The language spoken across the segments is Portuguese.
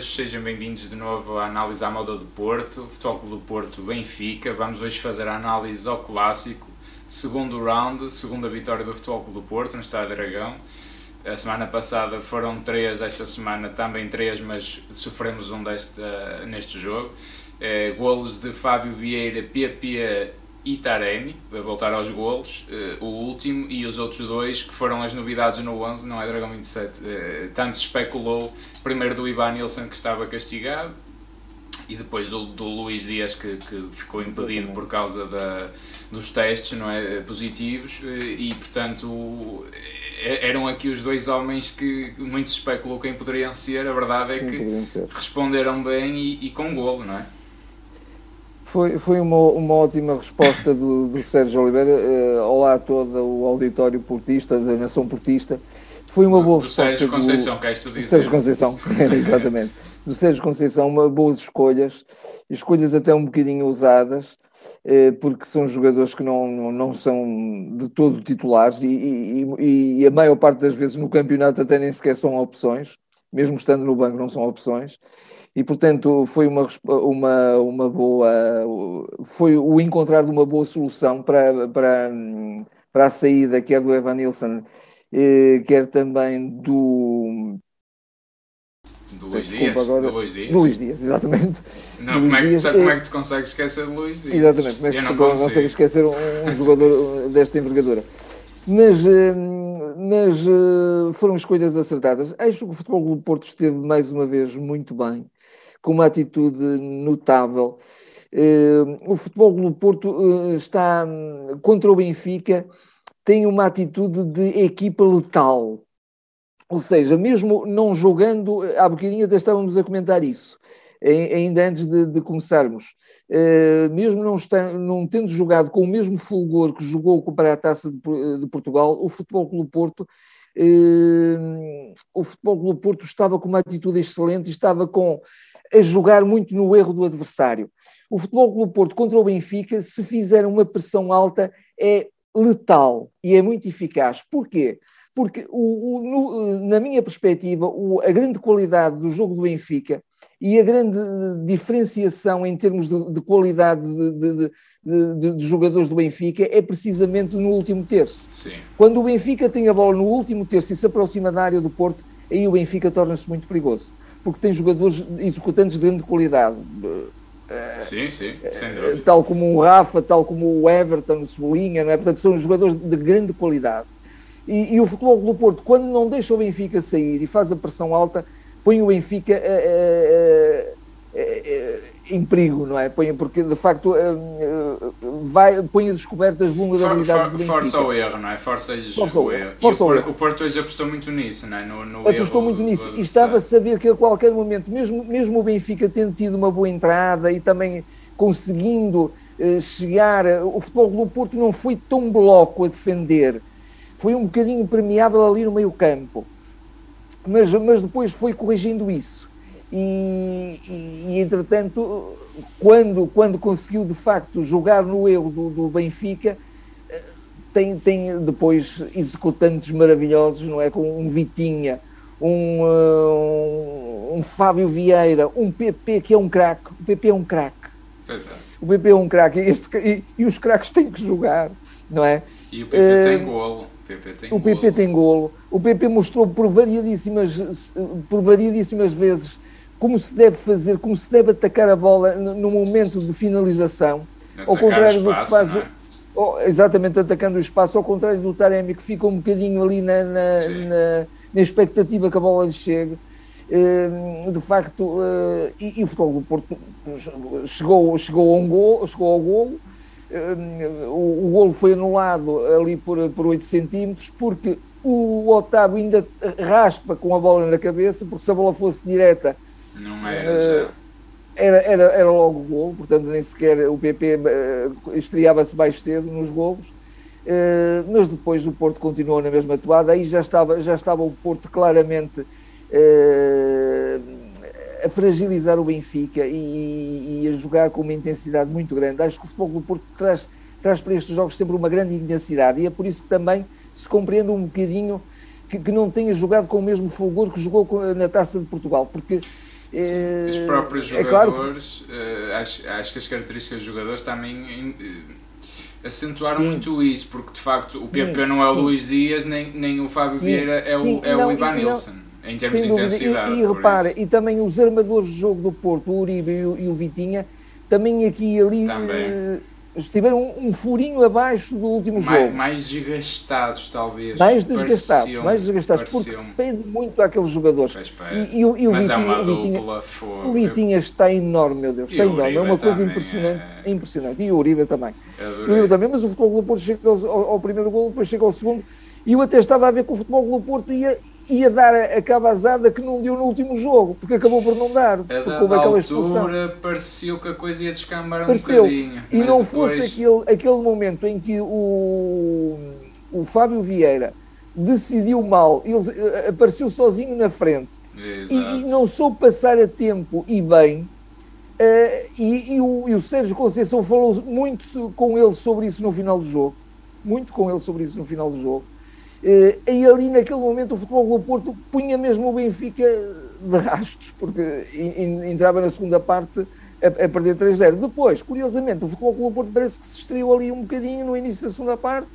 Sejam bem-vindos de novo à análise à moda do Porto, Futebol Clube do Porto Benfica. Vamos hoje fazer a análise ao clássico, segundo round, segunda vitória do Futebol Clube do Porto no Estádio Dragão. A semana passada foram três, esta semana também três, mas sofremos um deste, neste jogo. É, golos de Fábio Vieira, PP e Taremi, a voltar aos golos, uh, o último, e os outros dois que foram as novidades no 11, não é Dragão 27, uh, eh, tanto se especulou, primeiro do Ivan Nilsson que estava castigado, e depois do, do Luís Dias que, que ficou impedido por causa da, dos testes não é, positivos, uh, e portanto eram aqui os dois homens que muito se especulou quem poderiam ser, a verdade é que responderam bem e, e com golo, não é? Foi, foi uma, uma ótima resposta do, do Sérgio Oliveira. Uh, olá a todo o auditório portista, da Nação Portista. Foi uma boa do resposta. Sérgio Conceição, do, queres tu dizer? Sérgio Conceição, exatamente. Do Sérgio Conceição, uma, boas escolhas, escolhas até um bocadinho ousadas, uh, porque são jogadores que não, não, não são de todo titulares e, e, e a maior parte das vezes no campeonato até nem sequer são opções, mesmo estando no banco não são opções e portanto foi uma, uma, uma boa foi o encontrar de uma boa solução para, para, para a saída quer do Evan Nilsson eh, quer também do do Luís Dias, agora, do Luís Dias. Luís Dias, exatamente. Não, como, é que, Dias, como é que te consegues esquecer de Luís Dias? Exatamente, como é que tu consegues esquecer um, um jogador desta envergadura? Mas, eh, mas eh, foram escolhas acertadas. Acho que o Futebol do Porto esteve mais uma vez muito bem com uma atitude notável. Uh, o Futebol do Porto uh, está contra o Benfica, tem uma atitude de equipa letal. Ou seja, mesmo não jogando, há bocadinho até estávamos a comentar isso, ainda antes de, de começarmos, uh, mesmo não, está, não tendo jogado com o mesmo fulgor que jogou para a Taça de, de Portugal, o Futebol Clube Porto Uh, o Futebol Clube Porto estava com uma atitude excelente, estava com a jogar muito no erro do adversário. O Futebol Clube Porto contra o Benfica, se fizer uma pressão alta, é letal e é muito eficaz. Porquê? Porque, o, o, no, na minha perspectiva, o, a grande qualidade do jogo do Benfica e a grande diferenciação em termos de, de qualidade de, de, de, jogadores do Benfica é precisamente no último terço. Sim. Quando o Benfica tem a bola no último terço e se aproxima da área do Porto, aí o Benfica torna-se muito perigoso porque tem jogadores executantes de grande qualidade. Sim, sim, sem dúvida. Tal como o Rafa, tal como o Everton, o Cebolinha, não é? Portanto, são jogadores de grande qualidade. E, e o Futebol do Porto, quando não deixa o Benfica sair e faz a pressão alta, põe o Benfica a, é, é, em perigo, não é? Põe, porque de facto é, vai, põe a descoberta as vulnerabilidades for, for, Força o erro, não é? Força, força o erro. Força o, erro. o Porto hoje apostou muito nisso, não é? No, no apostou muito nisso e estava a saber que a qualquer momento, mesmo, mesmo o Benfica tendo tido uma boa entrada e também conseguindo uh, chegar, o futebol do Porto não foi tão bloco a defender, foi um bocadinho permeável ali no meio campo, mas, mas depois foi corrigindo isso e, e, e, entretanto, quando, quando conseguiu de facto jogar no erro do, do Benfica, eh, tem, tem depois executantes maravilhosos, não é? Com um Vitinha, um, um, um Fábio Vieira, um PP que é um craque. O PP é um craque. É. O PP é um craque e, e, os craques têm que jogar, não é? E o PP uh, tem golo. PP tem o PP tem golo. O PP mostrou por variadíssimas, por variadíssimas vezes como se deve fazer, como se deve atacar a bola no momento de finalização, atacar ao contrário espaço, do que faz. É? Exatamente, atacando o espaço, ao contrário do Taremi, que fica um bocadinho ali na, na, na, na expectativa que a bola lhe chegue. Uh, de facto, uh, e, e, o futebol do Porto chegou, chegou, a um gol, chegou ao golo. Uh, o, o golo foi anulado ali por, por 8 centímetros, porque o Otávio ainda raspa com a bola na cabeça, porque se a bola fosse direta, não era uh, Era, era, era logo o gol, portanto nem sequer o PP uh, eh, estreava-se mais cedo nos golos, uh, mas depois o Porto continuou na mesma toada, aí já estava, já estava o Porto claramente a fragilizar o Benfica e, e, a jogar com uma intensidade muito grande. Acho que o futebol do Porto traz, traz para estes jogos sempre uma grande intensidade e é por isso que também se compreende um bocadinho que, que, não tenha jogado com o mesmo fulgor que jogou na Taça de Portugal, porque Sim, os próprios jogadores, é claro que... acho, acho que as características dos jogadores também acentuaram sim. muito isso, porque de facto o PP sim, não é o sim. Luís Dias, nem, nem o Fábio Vieira é o, é não, o Ivan Nilsson, em termos de intensidade. E, e repara, e também os armadores de jogo do Porto, o Uribe e o, e o Vitinha, também aqui e ali uh, estiveram um, furinho abaixo do último mais, jogo. Mais desgastados, talvez. Mais desgastados, mais desgastados, porque se pede muito àqueles jogadores. E, e, e, o, Mas Vitinha, é o, Vitinha, o Vitinha está enorme, meu Deus, está enorme. É uma coisa impressionante, é... impressionante. E o Uribe também. O Uribe também, mas o Futebol do Porto chega ao, ao, ao primeiro gol, depois chega ao segundo. E eu até estava a ver que o Futebol do Porto ia, ia dar a, a cabazada que não deu no último jogo, porque acabou por não dar. A porque houve aquela expulsão. pareceu que a coisa ia descambar pareceu. um bocadinho. E não depois... fosse aquele, aquele momento em que o, o Fábio Vieira decidiu mal, ele eh, apareceu sozinho na frente e, e, não soube passar a tempo e bem. Uh, e, e, o, e o Sérgio Conceição falou muito com ele sobre isso no final do jogo. Muito com ele sobre isso no final do jogo. Uh, e ali naquele momento o Futebol do Porto punha mesmo o Benfica de rastos, porque entrava na segunda parte a, perder 3-0. Depois, curiosamente, o Futebol do Porto parece que se estreou ali um bocadinho no início da segunda parte,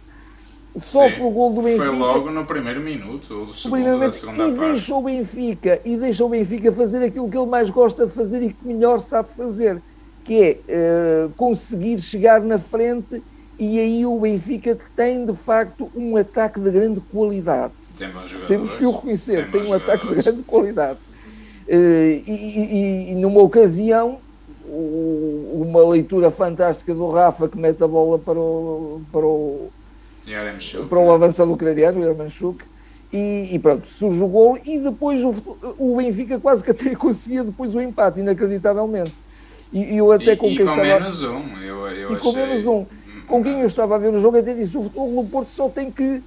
sofre o gol do Benfica. Foi logo no primeiro minuto, ou do segundo da segunda e parte. Deixa o Benfica, e deixa o Benfica fazer aquilo que ele mais gosta de fazer e que melhor sabe fazer, que é uh, conseguir chegar na frente e aí o Benfica tem de facto um ataque de grande qualidade. Tem. Temos que o reconhecer, tem, tem um ataque de grande qualidade. Uh, e, e, e, numa ocasião, o, uma leitura fantástica do Rafa que mete a bola para o, para o, para o avançado ucraniano, o e, e, pronto, surge o gol e depois o, o Benfica quase que até conseguia depois o empate, inacreditavelmente. E, eu até com e, quem com estava... menos um, eu, eu e achei... com menos um com quem eu estava a ver o jogo até disse o futebol do Porto só tem que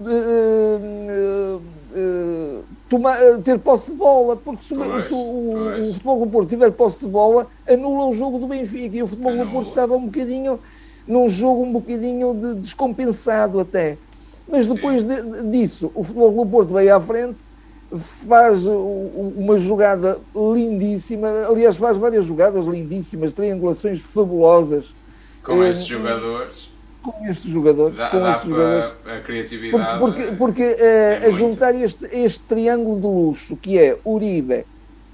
uh, uh, tomar, ter posse de bola, porque se, pois, se o, o, futebol do Porto tiver posse de bola, anula o jogo do Benfica. E o futebol anula. do Porto estava um bocadinho num jogo um bocadinho de, descompensado até. Mas depois de, disso, o futebol do Porto veio à frente, faz uma jogada lindíssima, aliás, faz várias jogadas lindíssimas, triangulações fabulosas com estes jogadores. Com estes jogadores. Dá, com dá estes jogadores. a criatividade. Porque, porque, porque uh, a juntar este, este triângulo de luxo, que é Uribe,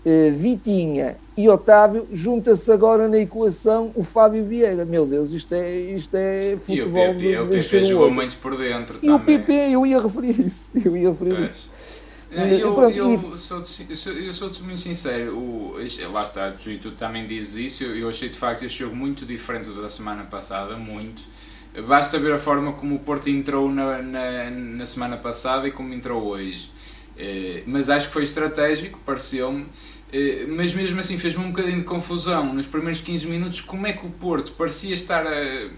uh, Vitinha e Otávio, junta-se agora na equação o Fábio Vieira. Meu Deus, isto é, isto é futebol. E o PP, de, o PP jogou muito por dentro. E também. o PP, eu ia referir isso. Eu ia referir pois. isso. Eu, Pronto, eu, sou, eu sou muito sincero, o, lá está, tu também dizes isso, eu achei de facto este jogo muito diferente do da semana passada, muito. Basta ver a forma como o Porto entrou na, na, na semana passada e como entrou hoje. Eh, mas acho que foi estratégico, pareceu-me. Eh, mas mesmo assim fez-me um bocadinho de confusão nos primeiros 15 minutos como é que o Porto parecia estar a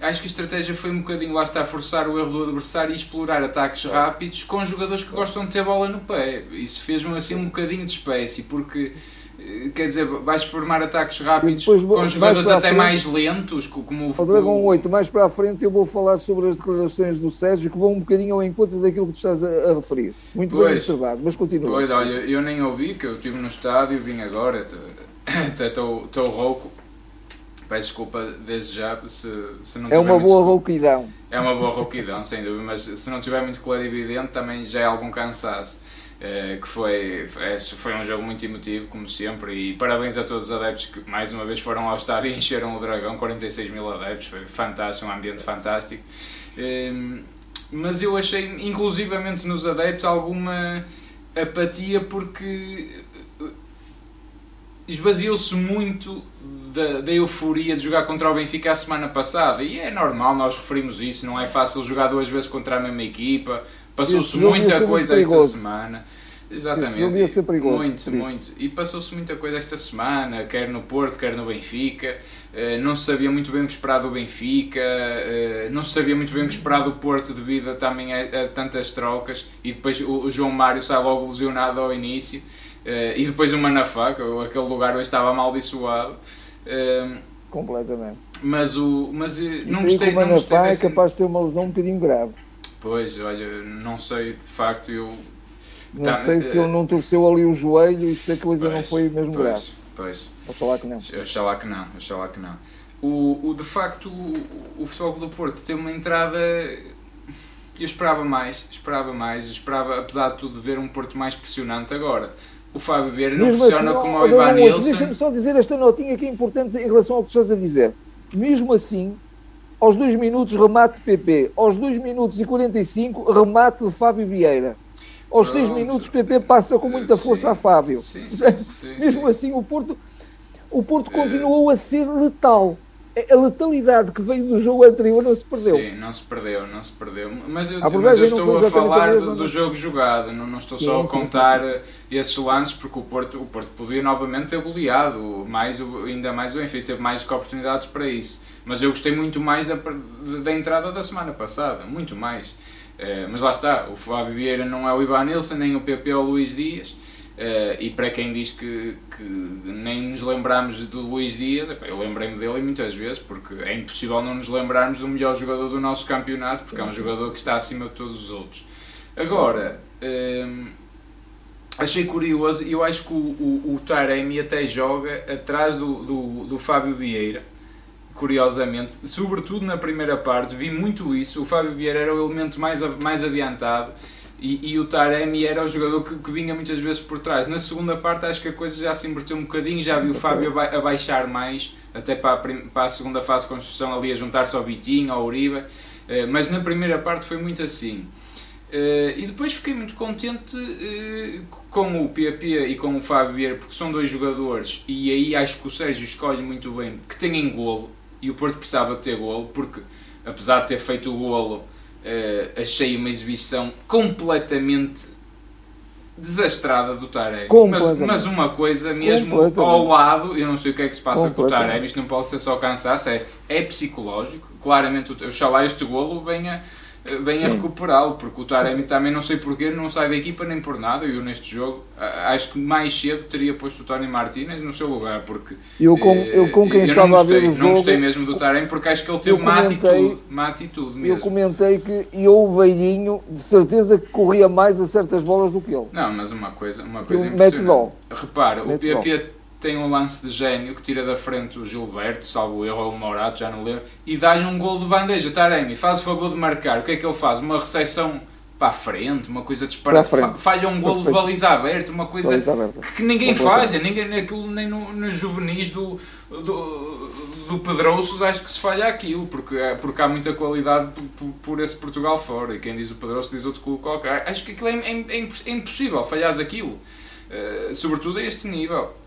acho que a estratégia foi um bocadinho lá está a forçar o erro do adversário e explorar ataques rápidos com jogadores que gostam de ter bola no pé. Isso fez-me assim um bocadinho de espécie, porque eh, quer dizer, vais formar ataques rápidos depois, com jogadores até frente, mais lentos, como o Dragão 8, mais para a frente eu vou falar sobre as declarações do Sérgio que vão um bocadinho ao encontro daquilo que tu estás a, a referir. Muito pois, bem observado, mas continua. Pois, olha, eu nem ouvi, que eu estive no estádio, vim agora, estou rouco Peço desculpa desde já se, se não É uma boa rouquidão. É uma boa rouquidão, sem dúvida, mas se não tiver muito claro e evidente também já é algum cansaço. Eh, que foi, foi um jogo muito emotivo, como sempre, e parabéns a todos os adeptos que mais uma vez foram ao estádio e encheram o Dragão, 46 mil adeptos, foi fantástico, um ambiente fantástico. Ehm, mas eu achei, inclusivamente nos adeptos, alguma apatia porque esvaziou-se muito da, da, euforia de jogar contra o Benfica a semana passada. E é normal, nós referimos isso, não é fácil jogar duas vezes contra a mesma equipa. Passou-se muita coisa esta semana. Exatamente. Muito, muito. E passou-se muita coisa esta semana, quer no Porto, quer no Benfica. Uh, não se sabia muito bem o que esperar do Benfica, uh, não se sabia muito bem o que esperar do Porto devido a, também a, a tantas trocas. E depois o, o João Mário sai logo lesionado ao início. Uh, e depois o Manafá, que aquele lugar hoje estava amaldiçoado. Uh, Completamente. Mas, o, mas eh, não gostei, o Manafá é capaz de ser uma lesão um bocadinho grave. Pois, olha, não sei, de facto, eu... Não tá, sei se ele não torceu ali o joelho e se a coisa pois, não foi mesmo pois, grave. Pois. Oxalá que não. Oxalá que não, oxalá que não. O, o, de facto, o, o Futebol do Porto tem uma entrada... Eu esperava mais, esperava mais, esperava, apesar de tudo, ver um Porto mais pressionante agora. O Fábio Vieira não Mesmo funciona assim, como o Ivan Nilsson. Deixa-me só dizer esta notinha que é importante em relação ao que estás a dizer. Mesmo assim, aos 2 minutos remate de PP, aos 2 minutos e 45 remate de Fábio Vieira. Aos 6 minutos PP passa com muita força sim, a Fábio. Sim, sim, Mesmo assim o Porto, o Porto continuou a ser letal. A letalidade que veio do jogo anterior não se perdeu. Sim, não se perdeu, não se perdeu. Mas eu, mas eu estou a falar do, do, jogo jogado, não, não estou sim, só a contar sim, sim, esses lances, porque o Porto, o Porto podia novamente ter goleado, mais, ainda mais o Enfim, teve mais oportunidades para isso. Mas eu gostei muito mais da, da entrada da semana passada, muito mais. Uh, mas lá está, o Fábio Vieira não é o Ivan Nilsson, nem o PP ou o Luís Dias. Uh, e para quem diz que, que, nem nos lembramos do Luís Dias, eu lembrei-me dele muitas vezes, porque é impossível não nos lembrarmos do melhor jogador do nosso campeonato, porque é um jogador que está acima de todos os outros. Agora, uh, achei curioso, eu acho que o, o, o Taremi até joga atrás do, do, do Fábio Vieira curiosamente, sobretudo na primeira parte, vi muito isso. O Fábio Vieira era o elemento mais, mais adiantado e, e o Taremi era o jogador que, que, vinha muitas vezes por trás. Na segunda parte, acho que a coisa já se inverteu um bocadinho. Já vi o Fábio a baixar mais, até para a, para a segunda fase de construção, ali a juntar-se ao Vitinho, ao Uribe. Eh, mas na primeira parte foi muito assim. Uh, e depois fiquei muito contente uh, com o PP e com o Fábio Vieira, porque são dois jogadores, e aí acho que o Sérgio escolhe muito bem, que têm golo e o Porto precisava ter golo, porque apesar de ter feito o golo, uh, achei uma exibição completamente desastrada do Taremi. Mas, mas uma coisa mesmo ao lado, eu não sei o que é que se passa com o Taremi, isto não pode ser só cansaço, é, é psicológico. Claramente, oxalá este golo venha bem a recuperá-lo, porque o Taremi também não sei porquê, não sai da equipa nem por nada, eu neste jogo acho que mais cedo teria posto o Tony Martinez no seu lugar, porque eu com, eu com quem eu estava gostei, a ver o jogo, não gostei mesmo do Taremi porque acho que ele teve mate e tudo, mate e tudo mesmo. Eu comentei que eu, o velhinho, de certeza que corria mais a certas bolas do que ele. Não, mas uma coisa, uma coisa impressionante. Repara, o PP tem um lance de gênio que tira da frente o Gilberto, salvo o erro ou o Morato, já não lembro, e dá-lhe um gol de bandeja. Taremi, faz o favor de marcar. O que é que ele faz? Uma recepção para a frente, uma coisa disparada. Falha um gol de baliza aberta, uma coisa que, que, ninguém falha, ninguém, naquilo, nem no, no juvenis do, do, do Pedroços acho que se falha aquilo, porque, porque há muita qualidade por, por, esse Portugal fora. E quem diz o Pedroço diz outro clube qualquer. Acho que aquilo é, é, é, é impossível falhares aquilo, uh, sobretudo a este nível.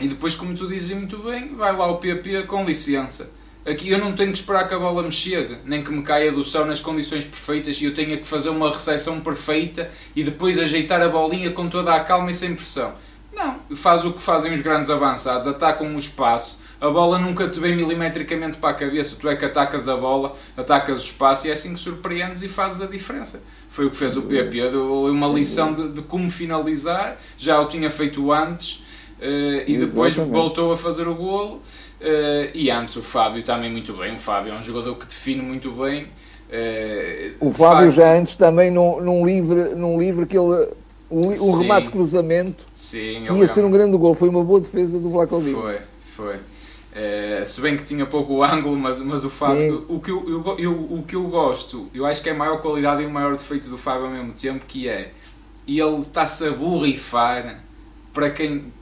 E depois, como tu dizes muito bem, vai lá o PP com licença. Aqui eu não tenho que esperar que a bola me chegue, nem que me caia do céu nas condições perfeitas e eu tenha que fazer uma recepção perfeita e depois ajeitar a bolinha com toda a calma e sem pressão. Não, faz o que fazem os grandes avançados, atacam o espaço, a bola nunca te vem milimetricamente para a cabeça, tu é que atacas a bola, atacas o espaço e é assim que surpreendes e fazes a diferença. Foi o que fez o PP, deu uma lição de, de como finalizar, já o tinha feito antes Uh, e depois Exatamente. voltou a fazer o golo. Uh, e antes o Fábio também muito bem. O Fábio é um jogador que define muito bem. Uh, o Fábio facto... já antes também num, num, livre, num livre que ele. Um, um remate cruzamento sim, ia ser um grande gol. Foi uma boa defesa do Vlacovic. Foi, foi. Uh, se bem que tinha pouco ângulo, mas, mas o Fábio, o que eu, eu, eu, o que eu gosto, eu acho que é a maior qualidade e o maior defeito do Fábio ao mesmo tempo, que é ele está-se a borrifar para quem,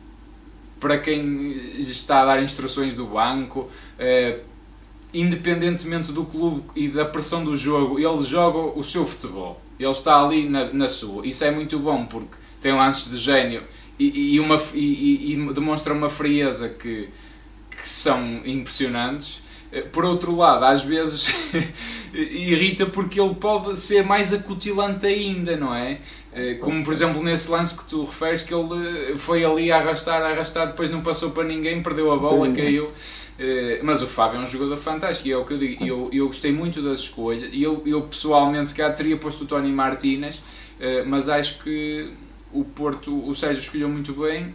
para quem está a dar instruções do banco, eh, independentemente do clube e da pressão do jogo, ele joga o seu futebol. Ele está ali na, na sua. Isso é muito bom porque tem lances de gênio e, e, uma, e, e demonstra uma frieza que, que são impressionantes. Eh, por outro lado, às vezes irrita porque ele pode ser mais acutilante ainda, não é? Eh, como por exemplo nesse lance que tu referes, que ele foi ali a arrastar, a arrastar, depois não passou para ninguém, perdeu a bola, caiu. Eh, mas o Fábio é um jogador fantástico e é o que eu digo. Eu, eu gostei muito das escolhas e eu, eu pessoalmente, se calhar, teria posto o Tony Martínez, eh, mas acho que o Porto, o Sérgio escolheu muito bem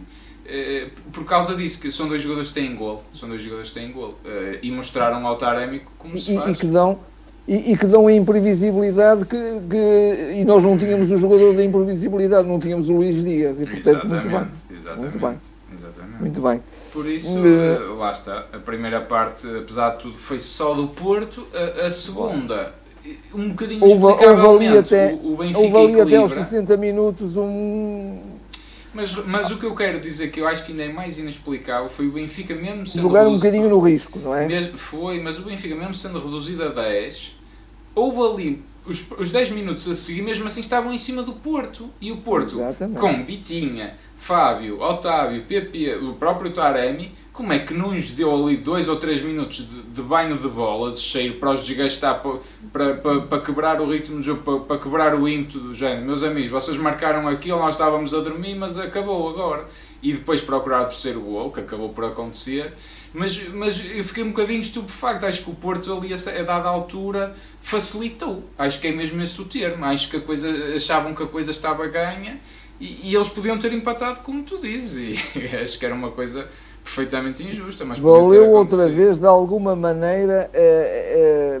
por causa disso, que são dois jogadores que têm gol, são dois jogadores que têm gol e mostraram ao Taremi como se faz. E, que dão e, e, que dão a imprevisibilidade que, que, e nós não tínhamos o jogador da imprevisibilidade, não tínhamos o Luís Dias. E, portanto, exatamente, muito bem. Exatamente, muito bem. Exatamente. Muito bem. Por isso, uh, lá está. A primeira parte, apesar de tudo, foi só do Porto. A, a segunda, um bocadinho houve, houve ali até, o, o Benfica houve ali equilibra. até aos 60 minutos um mas, mas o que eu quero dizer que eu acho que ainda é mais inexplicável foi o Benfica mesmo sendo jogar um bocadinho no risco, não é? Mesmo, foi, mas o Benfica mesmo sendo reduzido a 10, houve ali os, os 10 minutos a seguir, mesmo assim estavam em cima do Porto. E o Porto, Exatamente. com Bitinha, Fábio, Otávio, Pepe, o próprio Taremi, como é que não nos deu ali dois ou três minutos de, de banho de bola, de cheiro, para os desgastar, para, para, para, para quebrar o ritmo do jogo, para, para quebrar o ímpeto do género? Meus amigos, vocês marcaram aquilo, nós estávamos a dormir, mas acabou agora. E depois procurar o terceiro gol, que acabou por acontecer. Mas, mas eu fiquei um bocadinho estupefacto. Acho que o Porto ali a, dada altura facilitou. Acho que é mesmo esse o termo. Acho que a coisa, achavam que a coisa estava ganha e, e eles podiam ter empatado, como tu dizes. E acho que era uma coisa perfeitamente injusta. Mas Valeu outra vez, de alguma maneira, é, é,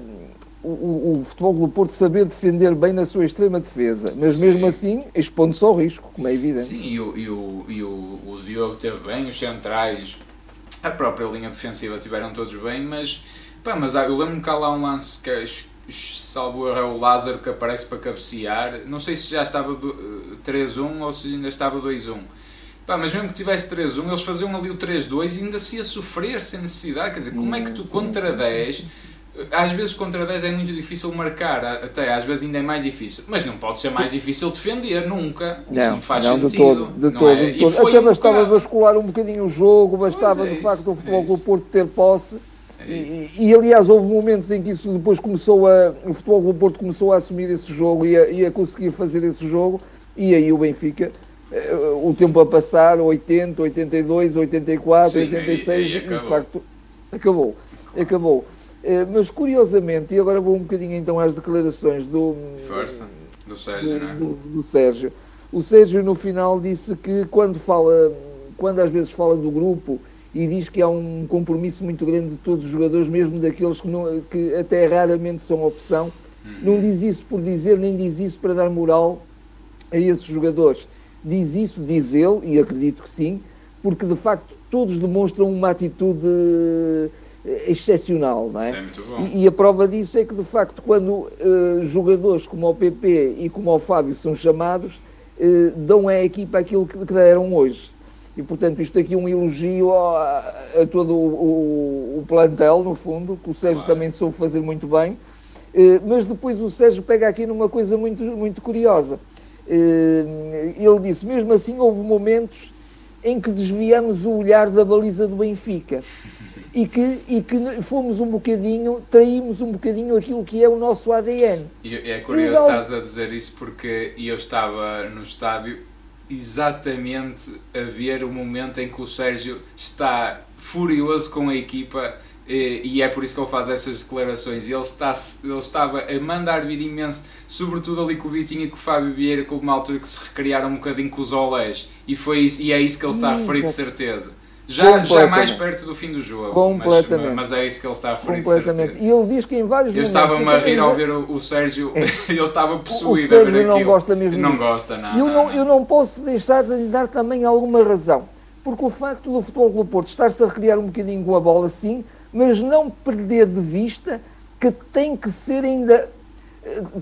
o, o futebol do Porto saber defender bem na sua extrema defesa, mas Sim. mesmo assim expondo-se ao risco, como é evidente. Sim, e o, e o, e o, o Diogo teve bem, os centrais, a própria linha defensiva tiveram todos bem, mas, pá, mas eu lembro-me que há lá um lance que é, salvo é o Lázaro que aparece para cabecear, não sei se já estava 3-1 ou se ainda estava 2-1 Pá, mas mesmo que tivesse 3-1, eles faziam ali o 3-2 e ainda se ia sofrer sem necessidade. Quer dizer, como é que tu contra 10, às vezes contra 10 é muito difícil marcar, até às vezes ainda é mais difícil. Mas não pode ser mais difícil defender, nunca. Não, Isso não faz não, sentido. De todo, de todo. É? De todo. Até um bastava bocado. bascular um bocadinho o jogo, bastava é de facto isso, o futebol é o Porto ter posse. É e, e, aliás, houve momentos em que isso depois começou a. O futebol do Porto começou a assumir esse jogo e a, e a conseguir fazer esse jogo, e aí o Benfica o tempo a passar, 80, 82, 84, Sim, 86, e, e, de facto acabou. Acabou. Eh, mas curiosamente, e agora vou um bocadinho então às declarações do, Força, do Sérgio, do, é? do, do Sérgio. O Sérgio no final disse que quando fala, quando às vezes fala do grupo e diz que há um compromisso muito grande de todos os jogadores, mesmo daqueles que, não, que até raramente são opção, uhum. não diz isso por dizer, nem diz isso para dar moral a esses jogadores diz isso, diz ele, e acredito que sim, porque de facto todos demonstram uma atitude excepcional, não é? é muito bom. E, e, a prova disso é que de facto quando uh, jogadores como o PP e como o Fábio são chamados, uh, dão à equipa aquilo que, que deram hoje. E portanto isto aqui é um elogio a, a todo o, o, plantel, no fundo, que o Sérgio claro. também soube fazer muito bem. Uh, mas depois o Sérgio pega aqui numa coisa muito, muito curiosa ele disse, mesmo assim houve momentos em que desviamos o olhar da baliza do Benfica e que, e que fomos um bocadinho, traímos um bocadinho aquilo que é o nosso ADN. E é curioso e, estás a dizer isso porque eu estava no estádio exatamente a ver o momento em que o Sérgio está furioso com a equipa e, é por isso que ele faz essas declarações. Ele, está, ele estava a mandar vir imenso, sobretudo ali com o Vitinho e com o Fábio Vieira, com uma altura que se recriaram um bocadinho com os olés. E, foi isso, e é isso que ele está a referir de certeza. Já, já mais perto do fim do jogo. Completamente. Mas, mas é isso que ele está a referir Completamente. E ele diz que em vários eu momentos... Eu estava-me a rir ao ver o, o Sérgio, é. ele estava possuído o Sérgio a ver não gosta mesmo Não disso. gosta, não. Eu não, não, não. eu não posso deixar de lhe dar também alguma razão. Porque o facto do Futebol do Porto estar-se a recriar um bocadinho com a bola, sim, mas não perder de vista que tem que ser ainda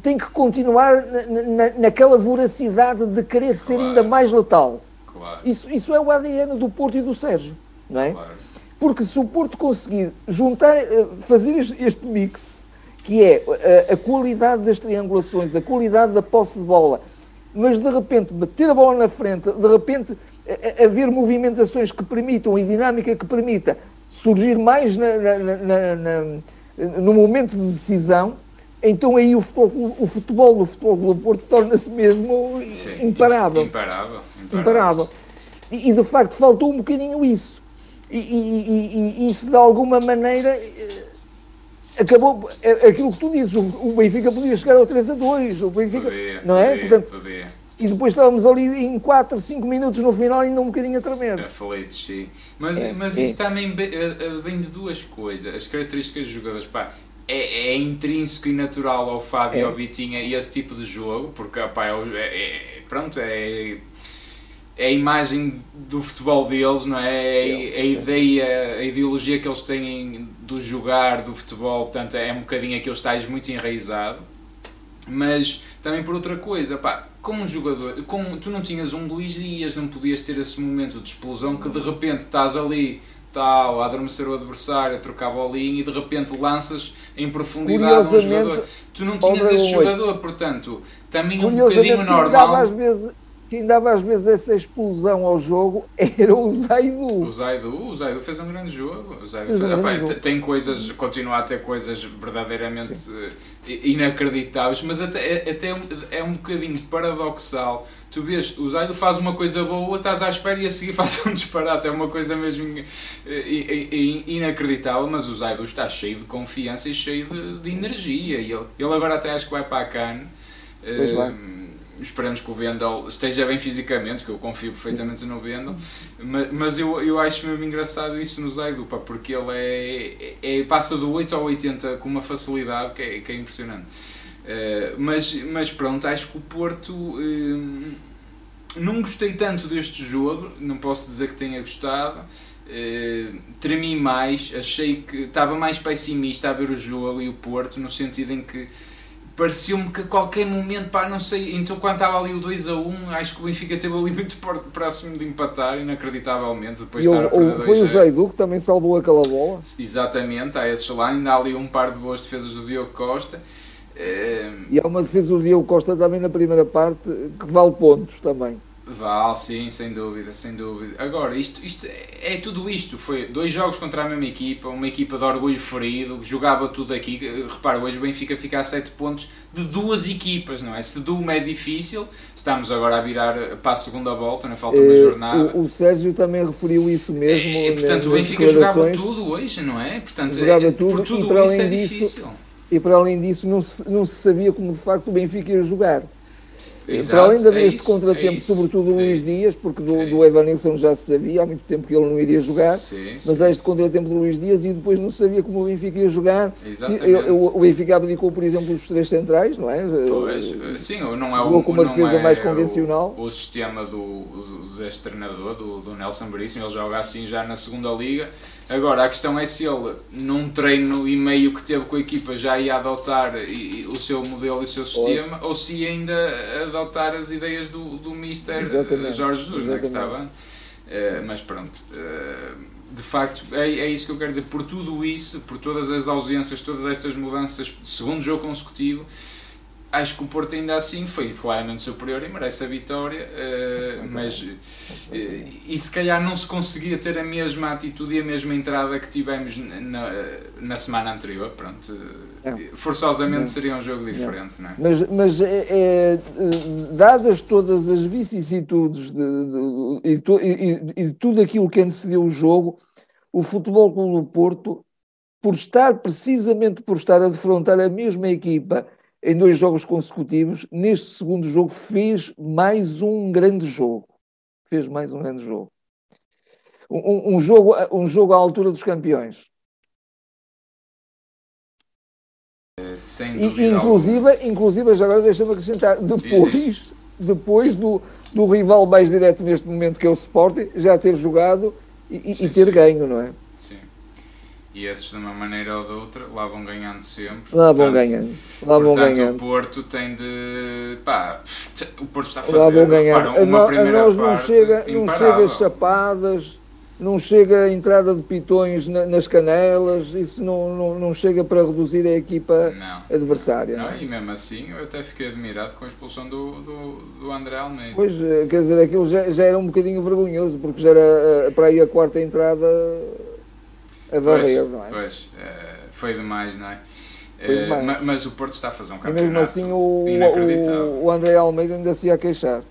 tem que continuar na, na, naquela voracidade de querer claro. ser ainda mais letal. Claro. Isso, isso é o ADN do Porto e do Sérgio, não é? Claro. Porque se o Porto conseguir juntar, eh, fazer este mix, que é a, eh, a qualidade das triangulações, a qualidade da posse de bola, mas de repente bater a bola na frente, de repente haver movimentações que permitam e dinâmica que permita surgir mais na, na, na, no momento de decisão, então aí o futebol, o futebol do futebol do Porto torna-se mesmo Sim, imparável. Imparável. Imparável. imparável. E, e, de facto faltou um bocadinho isso. E, e, e, isso de alguma maneira eh, acabou é, aquilo que tu dizes, o, Benfica podia chegar ao 3 a 2, o Benfica, podia, não é? Podia, Portanto, podia. E depois estávamos ali em 4, 5 minutos no final ainda um bocadinho a tremer. É, falei de Mas, é, mas é. isso também vem de duas coisas. As características dos jogadores. Pá, é, é, intrínseco e natural ao Fábio é. e ao Bitinha esse tipo de jogo, porque opa, é, é, pronto, é, é a imagem do futebol deles, não é? é a, ideia, a ideologia que eles têm do jogar, do futebol, portanto é um bocadinho aqueles tais muito enraizado. Mas também por outra coisa, pá, como um jogador, como tu não tinhas um Luís Dias, não podias ter esse momento de explosão que de repente estás ali tal, a adormecer o adversário, a trocar a bolinha e de repente lanças em profundidade um jogador. Tu não tinhas esse jogador, portanto, também um bocadinho normal. Às vezes, quem dava às vezes essa explosão ao jogo era o Zaidu. O Zaidu, o Zaidu fez um grande jogo. O Zaidu fez, um jogo. Tem coisas, continua a ter coisas verdadeiramente Sim. inacreditáveis, mas até, até é um bocadinho paradoxal tu vês, o Zaido faz uma coisa boa, estás à espera e a seguir faz um disparate. É uma coisa mesmo inacreditável, mas o Zaido está cheio de confiança e cheio de, de energia. E ele, ele agora até acho que vai para a Cannes. Uh, esperamos que o Vendel esteja bem fisicamente, que eu confio perfeitamente no Vendel, mas, mas eu, eu acho mesmo engraçado isso no Zaidu, pá, porque ele é, é, passa do 8 ao 80 com uma facilidade que é, que é impressionante. Uh, mas, mas pronto, acho que o Porto. Uh, não gostei tanto deste jogo, não posso dizer que tenha gostado. Uh, tremi mais, achei que estava mais pessimista a ver o jogo e o Porto, no sentido em que pareceu-me que a qualquer momento, pá, não sei, então quando estava ali o 2 a 1, acho que o Benfica teve ali muito próximo de empatar, inacreditavelmente, depois de estar a Foi o Zaidu que também salvou aquela bola. Exatamente, há esses lá, ainda há ali um par de boas defesas do Diogo Costa. Uh, e há uma defesa do Diogo Costa também na primeira parte que vale pontos também. Vale, sim, sem dúvida, sem dúvida. Agora, isto, isto é, é tudo isto. Foi dois jogos contra a mesma equipa, uma equipa de orgulho ferido, que jogava tudo aqui. Repara, hoje o Benfica fica a 7 pontos de duas equipas, não é? Se de uma é difícil, estamos agora a virar para a segunda volta, na falta da jornada. O, o, Sérgio também referiu isso mesmo. É, portanto, o Benfica jogava tudo hoje, não é? Portanto, jogava tudo, por tudo e para além é disso, difícil. E para além disso, não se, não se sabia como de facto o Benfica ia jogar. Exato, para além deste é isso, contratempo, é sobretudo do é Luís Dias, porque do, é do Evanilson já se sabia há muito tempo que ele não iria jogar, sim, mas sim, este contratempo do Luís Dias e depois não sabia como o Benfica ia jogar. o, o Benfica abdicou, por exemplo, os três centrais, não é? Pois, sim, não é o, com uma defesa é mais convencional. O, o sistema do, deste treinador, do, do Nelson Veríssimo, ele joga assim já na segunda liga Agora, a questão é se ele, num treino e meio que teve com a equipa, já ia adotar o seu modelo e o seu sistema, ou, ou se ainda adotar as ideias do, do Mister Exatamente. Jorge Jesus, né, que estava. Uh, mas pronto. Uh, de facto, é, é isso que eu quero dizer. Por tudo isso, por todas as ausências, todas estas mudanças, segundo jogo consecutivo, acho que o Porto ainda assim foi claramente superior e merece a vitória, uh, mas uh, e se calhar não se conseguia ter a mesma atitude e a mesma entrada que tivemos na, na semana anterior, pronto, é. forçosamente é. seria um jogo diferente, não é? Mas, mas é, é, dadas todas as vicissitudes de, de, de, e, to, e, e, tudo aquilo que antecedeu o jogo, o Futebol Clube do Porto, por estar precisamente por estar a defrontar a mesma equipa em dois jogos consecutivos. Neste segundo jogo fez mais um grande jogo. Fez mais um grande jogo. Um, um jogo, um jogo à altura dos campeões. E, inclusive, inclusive, já agora deixa-me acrescentar, depois, depois do, do rival mais direto neste momento, que é o Sporting, já ter jogado e, e ter ganho, não é? E esses de uma maneira ou de outra lá vão ganhando sempre. Lá vão ganhando. Lá vão ganhando. o Porto tem de. pá, o Porto está a fazer. Lá vão ganhando. Repara, uma a, nós não chega, não chega chapadas, não chega a entrada de pitões na, nas canelas, isso não, não, não chega para reduzir a equipa não. adversária. Não, não, é? E mesmo assim eu até fiquei admirado com a expulsão do, do, do André Almeida. Pois, eh, quer dizer, aquilo já, já era um bocadinho vergonhoso, porque já era eh, para aí a quarta entrada a varrer, pois, não é? Pois, uh, foi demais, não é? Uh, mas o Porto está a fazer um campeonato e mesmo assim o, o, o André Almeida ainda se ia queixar.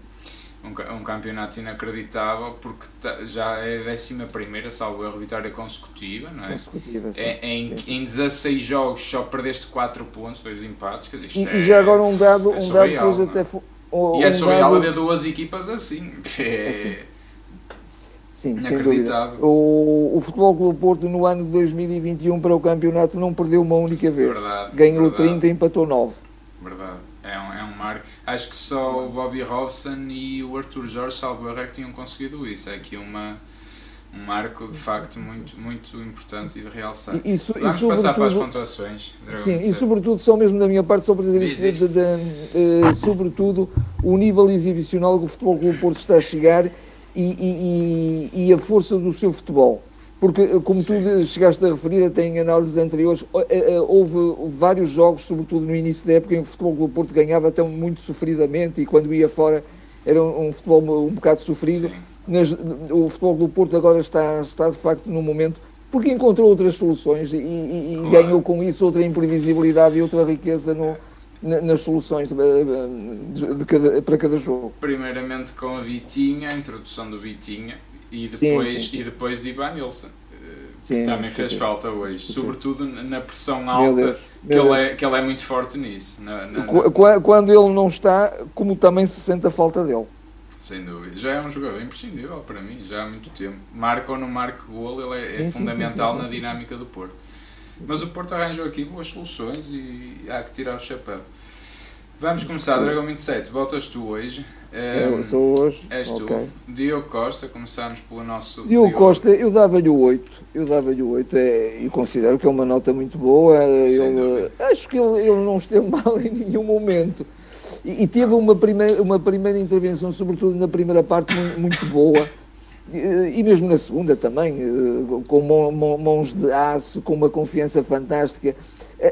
Um, um, campeonato inacreditável porque já é a 11 primeira, salvo erro, vitória consecutiva, não é? Consecutiva, sim, é em, sim. em 16 jogos só perdeste 4 pontos, 2 empates, quer dizer, e, é, já agora um dado, é um dado depois é? até... Um, e é surreal dado... haver duas equipas assim. É, assim. Sim, sem dúvida. O, o Futebol Clube Porto no ano de 2021 para o campeonato não perdeu uma única vez. Verdade, Ganhou verdade. 30 e empatou 9. Verdade. É um, é um marco. Acho que só o Bobby Robson e o Arthur Jorge Salvo é que tinham conseguido isso. É aqui uma um marco de facto muito, muito importante e de realçar. E, e, Vamos e passar para as pontuações. Sim, e sobretudo, só mesmo da minha parte, só para dizer diz, isto, de, de, uh, sobretudo o nível exibicional que o Futebol Clube Porto está a chegar e, e, e, a força do seu futebol. Porque, eh, como Sim. tu chegaste a referir, até em análises anteriores, eh, houve vários jogos, sobretudo no início da época, em que o Futebol Clube Porto ganhava até muito sofridamente e quando ia fora era um, futebol um bocado sofrido. Nas, o futebol do Porto agora está, está de facto num momento porque encontrou outras soluções e, e, claro. ganhou com isso outra imprevisibilidade e outra riqueza no, nas soluções de, de, cada, para cada jogo. Primeiramente com a Vitinha, a introdução do Vitinha e depois, sim, sim. E depois de Ivan Nilsson. Eh, que sim, também fez falta hoje, sobretudo na pressão alta, Deus, que, ele é, que ele é muito forte nisso. Na, na, na... Quando ele não está, como também se sente a falta dele. Sem dúvida. Já é um jogador imprescindível para mim, já há muito tempo. Marca ou não marca gol, ele é, é fundamental na dinâmica do Porto. Mas o Porto arranjou aqui boas soluções e há que tirar o chapéu. Vamos começar, Dragão 27. Voltas tu hoje. Eu um, sou hoje. És okay. tu. Diogo Costa, começamos pelo nosso. Diogo, Diogo. Costa, eu dava-lhe o 8. Eu dava-lhe o 8 é, e considero que é uma nota muito boa. Ele, acho que ele, ele não esteve mal em nenhum momento. E, e teve uma primeira, uma primeira intervenção, sobretudo na primeira parte, muito boa. E, mesmo na segunda também, eh, com mãos de aço, com uma confiança fantástica,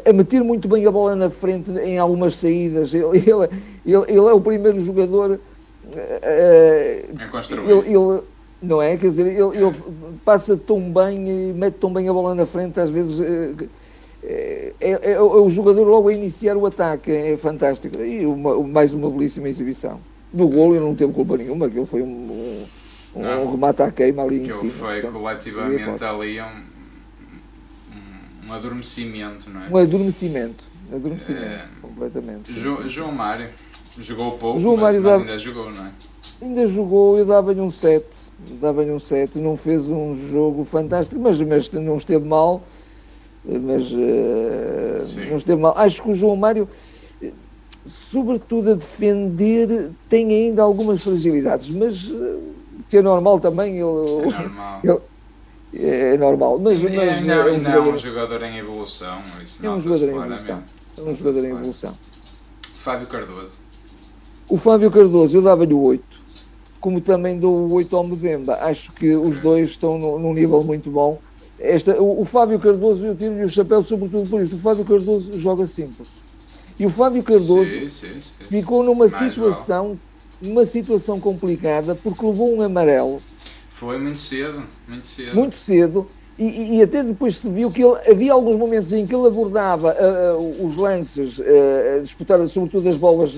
a meter muito bem a bola na frente em algumas saídas. Ele, ele, ele, ele é o primeiro jogador. A construir. Ele, ele, não é? Quer dizer, ele, ele, passa tão bem e mete tão bem a bola na frente, às vezes. É, é, é, o jogador logo a iniciar o ataque, é fantástico. E uma, mais uma belíssima exibição. No gol ele não teve culpa nenhuma, aquilo foi um, um, um remate à queima ali em cima. foi portanto, coletivamente ali um, um, um, adormecimento, não é? Um adormecimento, adormecimento, é, completamente. Jo, João Mário, jogou pouco, João mas, Mário mas dava, ainda jogou, não é? Ainda jogou, eu dava-lhe um 7, dava-lhe um 7, não fez um jogo fantástico, mas, mas não esteve mal mas uh, não esteve mal. Acho que o João Mário, sobretudo a defender, tem ainda algumas fragilidades, mas uh, que é normal também. Ele, é normal. Ele, é normal, mas, mas é, não, é, um jogador, é um jogador em evolução. Isso é um jogador em evolução. É um jogador em evolução. Fábio Cardoso. O Fábio Cardoso, eu dava-lhe o 8. Como também dou o 8 ao Medemba. Acho que os dois estão num nível muito bom esta, o, o Fábio Cardoso, eu tiro-lhe o chapéu sobretudo por isto. O Fábio Cardoso joga simples. E o Fábio Cardoso sim, sim, sim, ficou numa Mais situação, numa situação complicada porque levou um amarelo. Foi muito cedo, muito cedo. Muito cedo. E, e, até depois se viu que ele, havia alguns momentos em que ele abordava uh, uh, os lances, uh, disputar sobretudo as bolas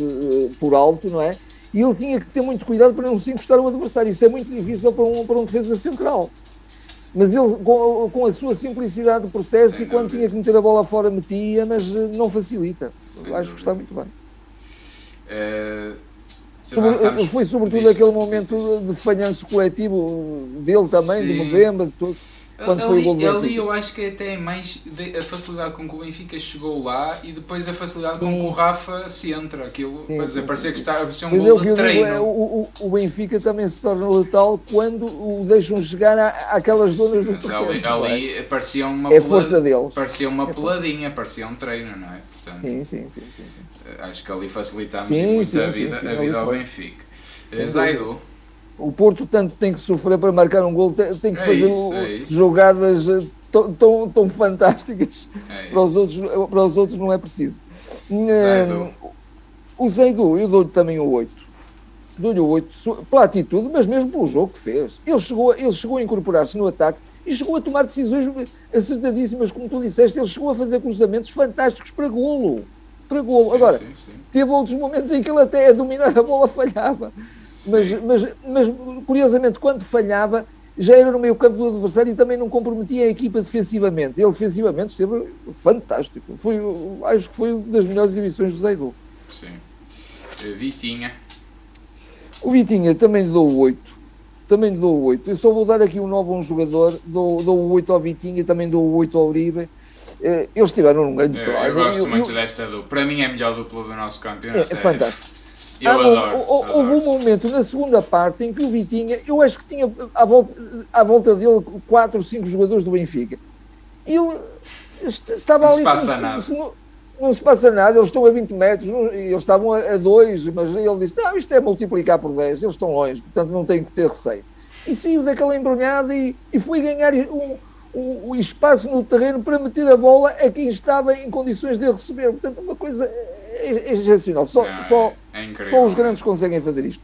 por alto, não é? E ele tinha que ter muito cuidado para não se encostar ao adversário. Isso é muito difícil para um, para um defesa central mas ele com, com, a sua simplicidade de processo Sem e quando tinha que meter a bola fora metia, mas não facilita. Sem Acho que está muito bem. É... Sobre, foi sobretudo aquele momento de falhanço coletivo dele também, Sim. de novembro, de todos quando ali, foi o ali eu acho que até é mais a facilidade com que o Benfica chegou lá e depois a facilidade sim. com que o Rafa se entra. Aquilo, sim, mas parecia que está a ser um mas gol de treino. É, o, o, o, Benfica também se torna letal quando o deixam chegar à, àquelas zonas do campo. Ali, ali é? parecia uma, é força dele. parecia uma é peladinha, parecia um treino, não é? Portanto, sim, sim, sim, sim, Acho que ali facilitámos muito a vida, a vida ao Benfica. Zaidu. O Porto tanto tem que sofrer para marcar um gol, tem, tem que é fazer isso, é jogadas eh, tão, tão, tão fantásticas. É para, os outros, para os outros não é preciso. Zaidu. O Zaidu, eu dou-lhe também o 8. Dou-lhe o 8 pela atitude, mas mesmo pelo jogo que fez. Ele chegou, ele chegou a incorporar-se no ataque e chegou a tomar decisões acertadíssimas, como tu disseste. Ele chegou a fazer cruzamentos fantásticos para golo. Para golo. Sim, Agora, sim, sim. teve outros momentos em que ele até a dominar a bola falhava. Mas, mas, mas, curiosamente, quando falhava, já era no meio campo do adversário e também não comprometia a equipa defensivamente. Ele defensivamente esteve fantástico. Foi, acho que foi uma das melhores exibições do Zaidu. Sim. Eh, Vitinha. O Vitinha também lhe dou 8. também dou o 8. Eu só vou dar aqui um 9 a um jogador, dou, dou o 8 ao Vitinho e também dou o 8 ao Uribe. Eh, eles tiveram um grande eu, eu gosto eu, muito eu, desta dupla. Para mim é a melhor dupla do nosso campeonato. É, é fantástico. Eu ah, adoro, houve adoro. um momento na segunda parte em que o Vitinha, eu acho que tinha à volta, à volta dele 4 ou 5 jogadores do Benfica. E ele estava não ali. Se passa nada. Se, não, não, se passa nada, eles estão a 20 metros, e eles estavam a 2, mas ele disse: Não, isto é multiplicar por 10, eles estão longe, portanto não tenho que ter receio. E saiu daquela embrulhada e, e foi ganhar um, um, um, espaço no terreno para meter a bola a quem estava em condições de receber. Portanto, uma coisa excepcional. Só, não, só, é só os grandes conseguem fazer isto.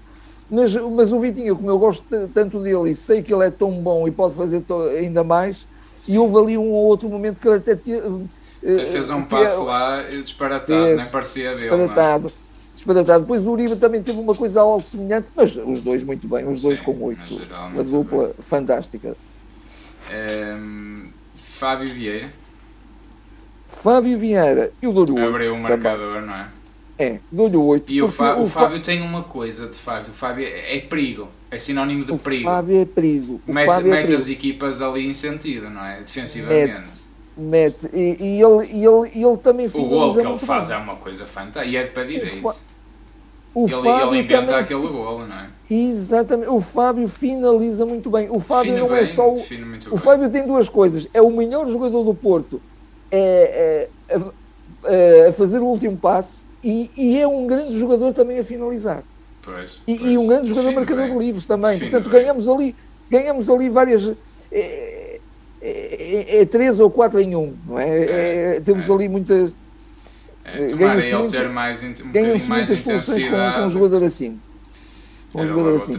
Mas, mas o Vitinho, como eu gosto tanto dele e sei que ele é tão bom e pode fazer ainda mais, Sim. e houve ali um ou outro momento que ele até, até fez um passo é, lá disparatado, fez, nem parecia dele. Disparatado. É? disparatado. Depois o Uribe também teve uma coisa algo semelhante, mas os dois muito bem, os dois Sim, com oito. Uma dupla bem. fantástica. Um, ehm, Fábio Vieira. Fábio Vieira, eu dou-lhe 8. Abriu o marcador, não é? É, dou-lhe 8. E o, Fábio, o Fábio tem uma coisa, de facto, o Fábio é perigo, é sinónimo de o perigo. O Fábio é perigo. O mete, Fábio mete é perigo. as equipas ali em sentido, não é? Defensivamente. Mete mete. E, e, ele, e ele, ele também O gol que ele faz bem. é uma coisa fantástica. E é de para direito. O ele, Fábio ele inventa também... aquele golo, não é? Exatamente. O Fábio finaliza muito bem. O Fábio não bem, é só. O, o Fábio tem duas coisas. É o melhor jogador do Porto é, é, é, a fazer o último passe e, e, é um grande jogador também a finalizar. Pois, e, pois. e um grande jogador define marcador bem. de livros também. Portanto, bem. ganhamos ali, ganhamos ali várias. É, é, é, três ou quatro em um, não é? É, temos é. ali muitas. É, tomara ele muito- ter mais, um bocadinho mais soluções com, com um intensidade. jogador assim. Com um Era jogador assim.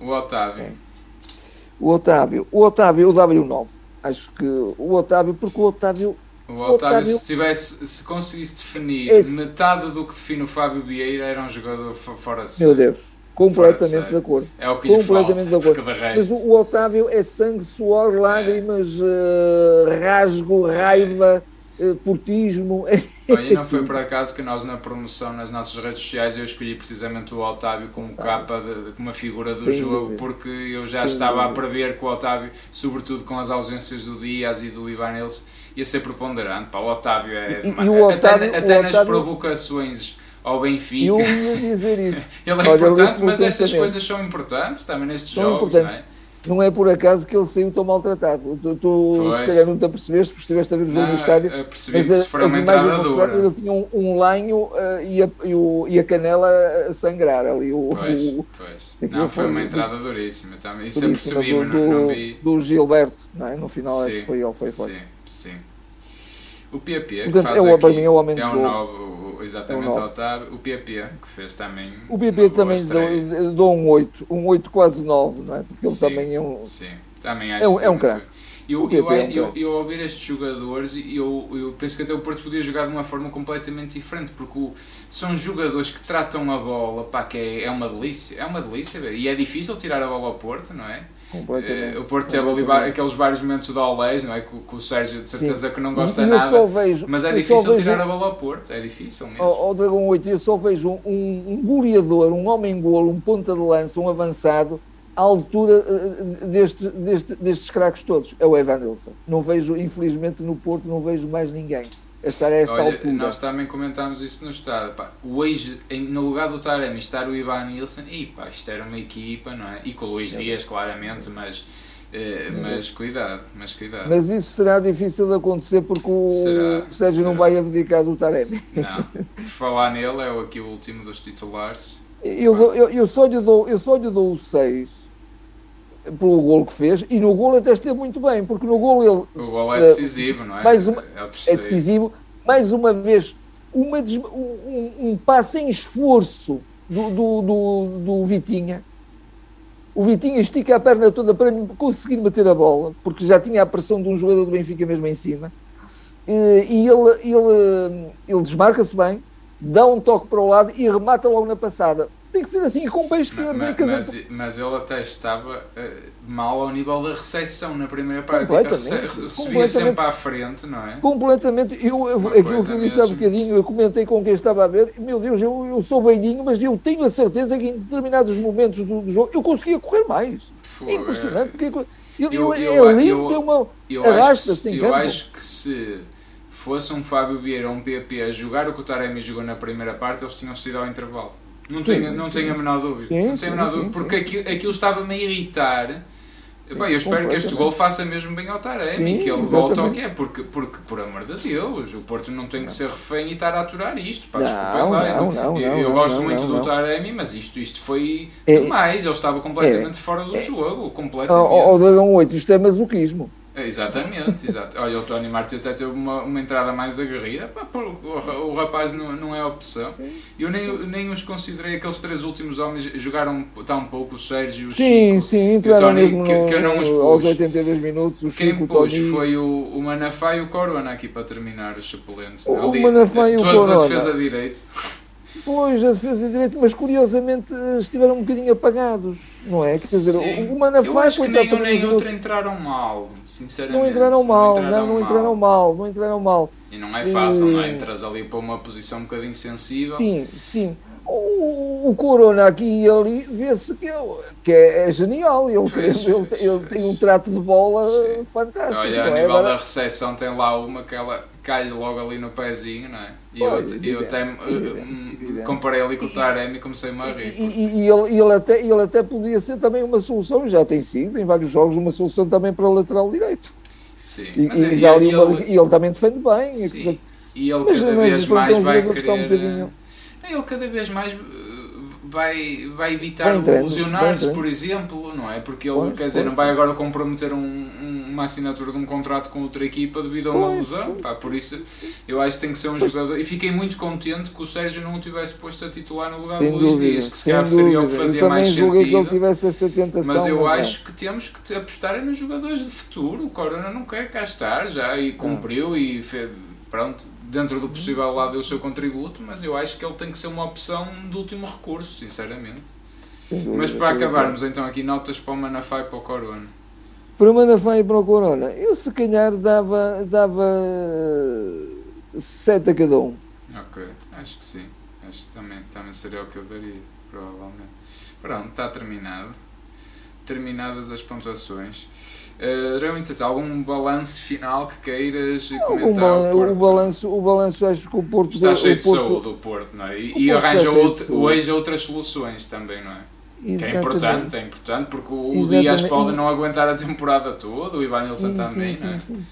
O Otávio. É. O Otávio, o Otávio, eu dava-lhe um 9. Acho que o Otávio, porque o Otávio O Otávio, Otávio- se, tivesse, se conseguisse definir Esse- metade do que define o Fábio Vieira, era um jogador fo- fora de Meu série. Deus, completamente série. de acordo. É o que Completamente falta, de acordo. de Mas o, o Otávio é sangue, suor, lágrimas, eh, rasgo, raiva, eh, portismo. Olha, e não foi por acaso que nós na promoção nas nossas redes sociais eu escolhi precisamente o Otávio como capa, de, como uma figura do Sem jogo, porque eu já Sem estava a prever que o Otávio, sobretudo com as ausências do Dias e do Ivan Ilse, ia ser preponderante. Pá, o Otávio é. E- e o Otávio- até o até nas Otávio- provocações ao Benfica. Eu ia dizer isso. Ele é Olha, importante, mas o estas coisas são importantes também nestes São jogos, importantes. não é? Não é por acaso que ele saiu tão maltratado. Tu, tu Pois. se calhar não te apercebeste, porque estiveste a ver o jogo Não, no estádio. Mas que a- as imagens mostraram ele tinha um, um lanho eh, e, a, e, o- e a canela a sangrar ali. O, Pois, o- pois. Não, foi foi uma do- entrada duríssima também. Isso eu percebi, do, mas não, do, vi. do Gilberto. Não é? No final acho Sim, que foi ele, foi forte. Sim, sim. O PP, que Portanto, faz é aqui, para mim é o homem do é um jogo. Exatamente um o nove. Otávio. O PP, que fez também O boa também dou, dou um 8, um 8 quase 9, não é? Porque ele Sim, também é um. Sim, também acho É um- é um craque. Eu, eu, PP é um eu, eu, ao ouvir estes jogadores, eu, eu penso que até o Porto podia jogar de uma forma completamente diferente, porque o- são jogadores que tratam a bola, pá, que é, é uma delícia, é uma delícia, ver. e é difícil tirar a bola ao Porto, não é? Completamente. Eh, o Porto teve ali completamente. va- aqueles vários momentos de Olés, não é? Que, o- que o Sérgio de certeza Sim. que não gosta eu nada, vejo, mas é difícil vejo, tirar a bola ao Porto, é difícil mesmo. Ao, ao Dragão 8, eu só vejo um, um goleador, um homem-golo, um ponta de lança, um avançado, à altura eh, deste, deste, destes craques todos. É o Evan Nilsson. Não vejo, infelizmente, no Porto, não vejo mais ninguém a estar a esta Olha, altura. nós também comentámos isso no estado. Pá, hoje, em- no lugar do Taremi estar o Ivan Nilsson, e pá, isto era uma equipa, não é? E com o Luís É Dias, claramente, mas, eh, mas cuidado, mas cuidado. Mas isso será difícil de acontecer porque o, Será, Sérgio não será. vai abdicar do Taremi. Não, por falar nele, é aqui o último dos titulares. Eu, dou- eu, eu, só lhe dou, eu só lhe dou o 6 pelo golo que fez e no golo até esteve muito bem, porque no golo ele O gol é eh, decisivo, não é? mais uma- é é decisivo. Mais uma vez, uma des- um, um passe em esforço do, do, do, do Vitinha. O Vitinha estica a perna toda para conseguir meter a bola, porque já tinha a pressão de um jogador do Benfica mesmo em cima. E e ele, ele, ele desmarca-se bem, dá um toque para o lado e remata logo na passada. Tem que ser assim, com peixe esquerdo. Mas, mas, mas, ele até estava uh, mal ao nível da recepção na primeira parte. Completamente. Recebia sempre à frente, não é? Completamente. Eu, eu aquilo que eu disse há bocadinho, eu comentei com quem estava a ver, meu Deus, eu, eu sou beijinho, mas eu tenho a certeza que em determinados momentos do, do jogo eu conseguia correr mais. Pô, é impressionante, porque ele, eu, eu, é lindo, tem uma arrasta assim. Eu acho que se fosse um Fábio Vieira ou um PP a jogar o que o Taremi jogou na primeira parte, eles tinham sido ao intervalo. Não sim, tenho, não sim. tenho a menor dúvida. Sim, não tenho a menor dúvida, porque aquilo, aquilo estava-me a irritar. Sim, eu espero que este gol faça mesmo bem ao Taremi, que ele volte ao que é, porque, porque, por amor de Deus, o Porto não tem que ser refém e estar a aturar isto. Pá, não, lá. Não, não, eu, eu gosto muito do Taremi, mas isto, isto foi é, demais. Ele estava completamente é, fora do é, jogo. Completamente. Ao, Dragão 8, isto é masoquismo. Exatamente, exato. Olha, o Tony Martins até teve uma, uma entrada mais aguerrida, o, o, rapaz não, não é opção. Sim. Eu nem, nem os considerei, aqueles três últimos homens jogaram tão pouco, o Sérgio, o sim, Chico sim, entraram Tony, mesmo que, que eu não os pus. aos 82 minutos. O Quem Chico, pôs foi o, o Manafá e o Corona aqui para terminar os suplentes. O, Ali, o Manafá e o Corona. Todos a defesa de direito. Pois, a defesa de direito, mas curiosamente estiveram um bocadinho apagados, não é? Quer dizer, Sim. o Manafá Eu acho que nem um nem outro entraram mal, sinceramente. Não entraram mal, não entraram, não, não entraram mal. não entraram mal. E não é fácil, não é? Entras ali para uma posição um bocadinho sensível. Sim, sim. O, o Corona aqui e ali vê-se que, que é, é, genial. Ele, pois, ele, pois, ele, tem um trato de bola sim. fantástico. Olha, a é? nível da recepção tem lá uma que ela cai logo ali no pezinho, não é? E eu, eu até comparei ali com o Taremi e comecei-me a rir. E, e, e, ele, ele, até, ele até podia ser também uma solução, já tem sido em vários jogos, uma solução também para o lateral direito. Sim, e, mas e, é, ele, uma, ele, ele, também defende bem. Sim. E ele mas, cada mas, vez mais vai querer... Um bocadinho... Ele cada vez mais vai, vai evitar lesionar-se, por exemplo, não é? Porque ele, pois, quer dizer, não vai agora comprometer um, um, uma assinatura de um contrato com outra equipa devido a uma pois, lesão, pá, por isso eu acho que tem que ser um jogador. E fiquei muito contente que o Sérgio não o tivesse posto a titular no lugar do Luís Dias, que se calhar seria o que fazia mais sentido. Que ele tivesse essa tentação, mas eu mas acho que temos que apostar nos jogadores de futuro. O Corona não quer cá estar já e cumpriu não. e fez, pronto dentro do possível lá deu o seu contributo, mas eu acho que ele tem que ser uma opção de último recurso, sinceramente. mas para acabarmos então aqui, notas para o Manafá e para o Corona. Para o Manafá e para o Corona, eu se calhar dava, dava 7 a cada um. Ok, acho que sim. Acho que também, também seria o que eu daria, provavelmente. Pronto, está terminado. Terminadas as pontuações. Uh, realmente, algum balanço final que queiras comentar? Algum, o, balanço, o balanço, acho que o Porto. Está cheio de saúde o Porto, não é? E, e arranja outro, hoje outras soluções também, não é? Exatamente. Que é importante, é importante, porque o, Dias pode não aguentar a temporada toda, o Ivan Nilsson também, sim, não é? Sim, sim.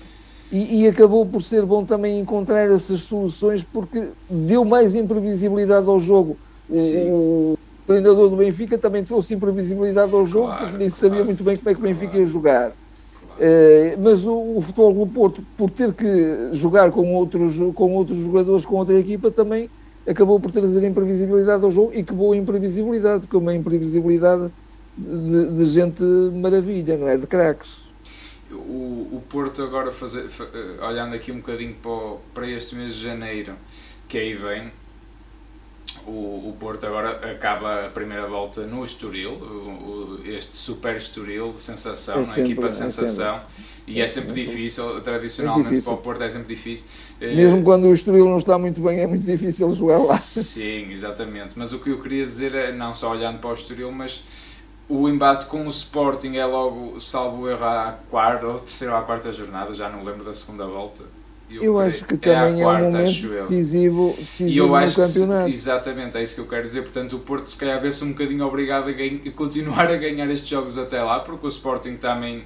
E, e, acabou por ser bom também encontrar essas soluções porque deu mais imprevisibilidade ao jogo. O, o, treinador do Benfica também trouxe imprevisibilidade ao jogo claro, porque nem sabia claro, muito bem como é que o Benfica claro. ia jogar. Uh, mas o, o Futebol do Porto, por ter que jogar com outros, com outros jogadores, com outra equipa, também acabou por trazer imprevisibilidade ao jogo e que boa imprevisibilidade, porque é uma imprevisibilidade de, de gente maravilha, não é? De craques. O, o Porto agora, fazer, eh, olhando aqui um bocadinho para, para este mês de janeiro, que aí vem, o, o Porto agora acaba a primeira volta no Estoril, o, o, este super Estoril de sensação, é sempre, equipa de sensação. É e é sempre difícil, tradicionalmente é difícil. para o Porto é sempre difícil. Mesmo uh, quando o Estoril não está muito bem, é muito difícil jogar lá. Sim, exatamente. Mas o que eu queria dizer é, não só olhando para o Estoril, mas o embate com o Sporting é logo, salvo erro, à quarta ou terceira ou à quarta jornada, já não lembro da segunda volta eu, eu acho que também é, quarta, um momento decisivo, decisivo acho campeonato. Que, exatamente, é isso que eu quero dizer. Portanto, o Porto se calhar vê-se um bocadinho obrigado a, ganha, a, continuar a ganhar estes jogos até lá, porque o Sporting também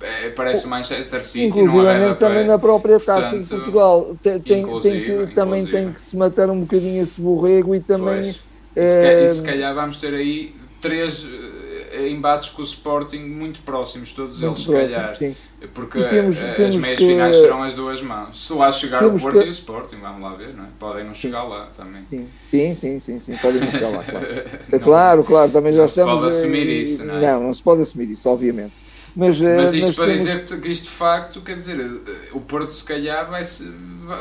é, parece o Manchester City. Inclusive também na própria taça em Portugal. Tem, tem, que, também tem que se matar um bocadinho esse borrego e também... Pois. E, se e se calhar vamos ter aí três embates com o Sporting muito próximos, todos muito eles, próximo, se calhar. Sim. Porque temos, as temos meias que... finais serão as duas mãos. Se lá chegar o Porto que... e o Sporting, vamos lá ver, não é? Podem não chegar sim. lá também. Sim, sim, sim, sim, sim. podem não chegar lá, claro. não, claro, claro, também já estamos. Não se pode assumir isso, não é? Não, não se pode assumir isso, obviamente. Mas, mas isto mas para temos... dizer que isto de facto, quer dizer, o Porto se calhar vai, -se,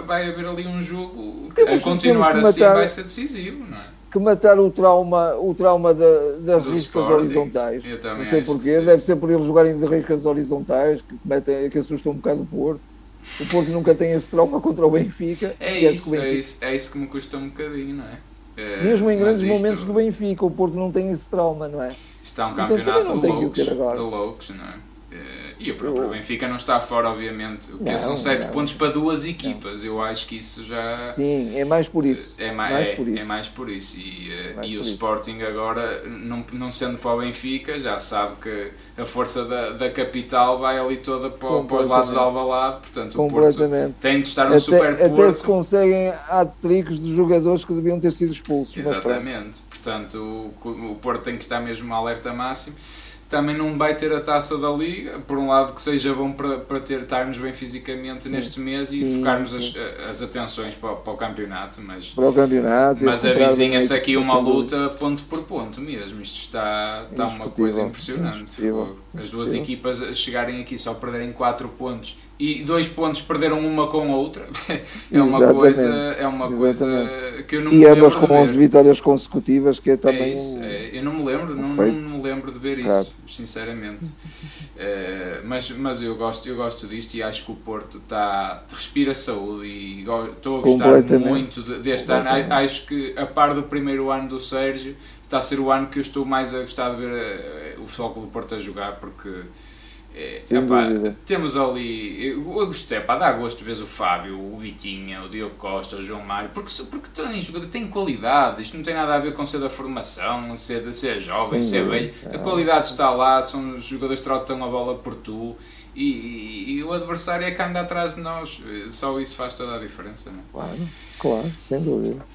vai haver ali um jogo que, a continuar assim matar... vai ser decisivo, não é? Que matar o trauma, o trauma da, das Do riscas sporting. horizontais. não sei porquê, deve ser por eles jogarem de riscas horizontais que, metem, que assustam um bocado o Porto. O Porto nunca tem esse trauma contra o Benfica. É, isso, é, isso, é isso que me custa um bocadinho, não é? é Mesmo em grandes isto... momentos do Benfica, o Porto não tem esse trauma, não é? Está um então, campeonato de loucos, de loucos, não é? E o próprio Benfica não está fora, obviamente. O que não, são 7 pontos para duas equipas. Não. Eu acho que isso já. Sim, é mais por isso. É mais, mais é, por isso. É mais por isso. E, eh, mais e o Sporting agora, não, não sendo para o Benfica, já sabe que a força da, da capital vai ali toda para, para os lados de Alvalade. Portanto, o Porto tem de estar no até, super Porto. Até se conseguem hat-tricks de jogadores que deviam ter sido expulsos. Exatamente. Portanto, o, o Porto tem que estar mesmo alerta máximo também não vai ter a taça da Liga, por um lado que seja bom para, para ter, estarmos bem fisicamente sim. neste mês e sim, focarmos sim. As, as atenções para, para, o campeonato, mas, para o campeonato, mas avizinha-se aqui uma luta ponto por ponto mesmo, isto está, está uma coisa impressionante. As duas equipas chegarem aqui só perderem 4 pontos e dois pontos perderam uma com a outra é uma Exatamente. coisa é uma coisa que eu não e me ambas com 11 vitórias consecutivas que é, é também é isso, é, eu não me lembro não, não, lembro de ver claro. isso sinceramente. É, mas, mas eu gosto eu gosto disto e acho que o Porto está respira saúde e estou a gostar muito deste ano. Acho que a par do primeiro ano do Sérgio está a ser o ano que eu estou mais a gostar de ver eh, o Futebol do Porto a jogar porque é, epá, temos ali. Eu gostei, pá, dá gosto ver o Fábio, o Vitinha, o Diogo Costa, o João Mário, porque, porque têm jogador, têm qualidade. Isto não tem nada a ver com ser da formação, ser, ser jovem, Sim, ser velho. A qualidade está lá, são os jogadores que trotam a bola por tu. E, e, e, o adversário é que anda atrás de nós, só isso faz toda a diferença. Não? É? Claro, claro, sem dúvida.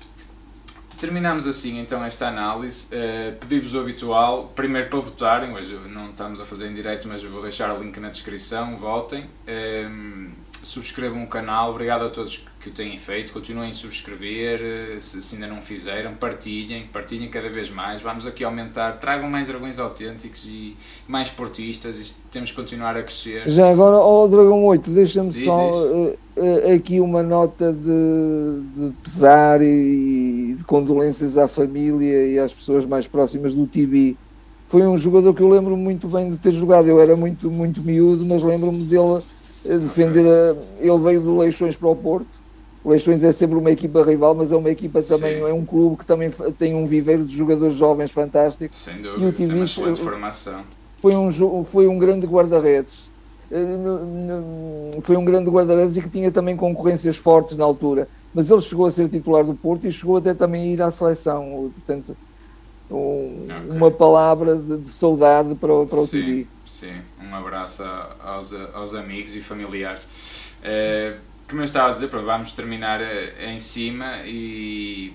Terminamos assim então esta análise. Uh, Pedimos o habitual, primeiro para votarem, hoje não estamos a fazer em direto, mas vou deixar o link na descrição, votem. Uh, subscrevam o canal, obrigado a todos que o têm feito, continuem a subscrever, eh, se, se, ainda não fizeram, partilhem, partilhem cada vez mais, vamos aqui aumentar, tragam mais dragões autênticos e mais portistas, isto, temos que continuar a crescer. Já agora, ó oh, Dragão 8, deixa-me só uh, uh, aqui uma nota de, de pesar e de condolências à família e às pessoas mais próximas do TV. Foi um jogador que eu lembro muito bem de ter jogado, eu era muito, muito miúdo, mas lembro-me dele defender. Ele veio do Leixões para o Porto. O Leixões é sempre uma equipa rival, mas é uma equipa também, Sim. é um clube que também tem um viveiro de jogadores jovens fantásticos. Sem dúvida, e o tem uma excelente formação. Foi um, foi um grande guarda-redes. Eh, foi um grande guarda-redes e que tinha também concorrências fortes na altura. Mas ele chegou a ser titular do Porto e chegou até também a ir à seleção. Portanto, um, okay. uma palavra de, de, saudade para, para o TV. Sim, um abraço aos, aos amigos e familiares. Uh, como eu estava a dizer, vamos terminar eh, em cima e,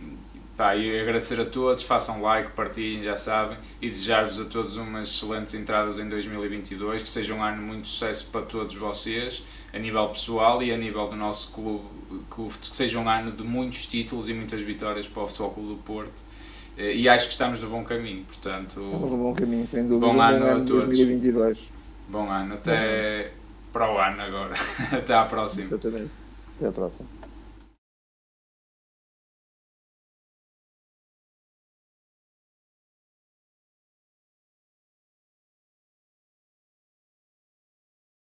pá, agradecer a todos, façam like, partilhem, já sabem, e desejar-vos a todos umas excelentes entradas em 2022, que seja um ano muito sucesso para todos vocês, a nível pessoal e a nível do nosso clube, que seja um ano de muitos títulos e muitas vitórias para o Futebol Clube do Porto e acho que estamos no bom caminho, portanto... Estamos no bom caminho, sem dúvida. Bom, bom ano, ano a todos. 2022. Bom ano, até para o ano agora. até à próxima. Exatamente. Até à próxima.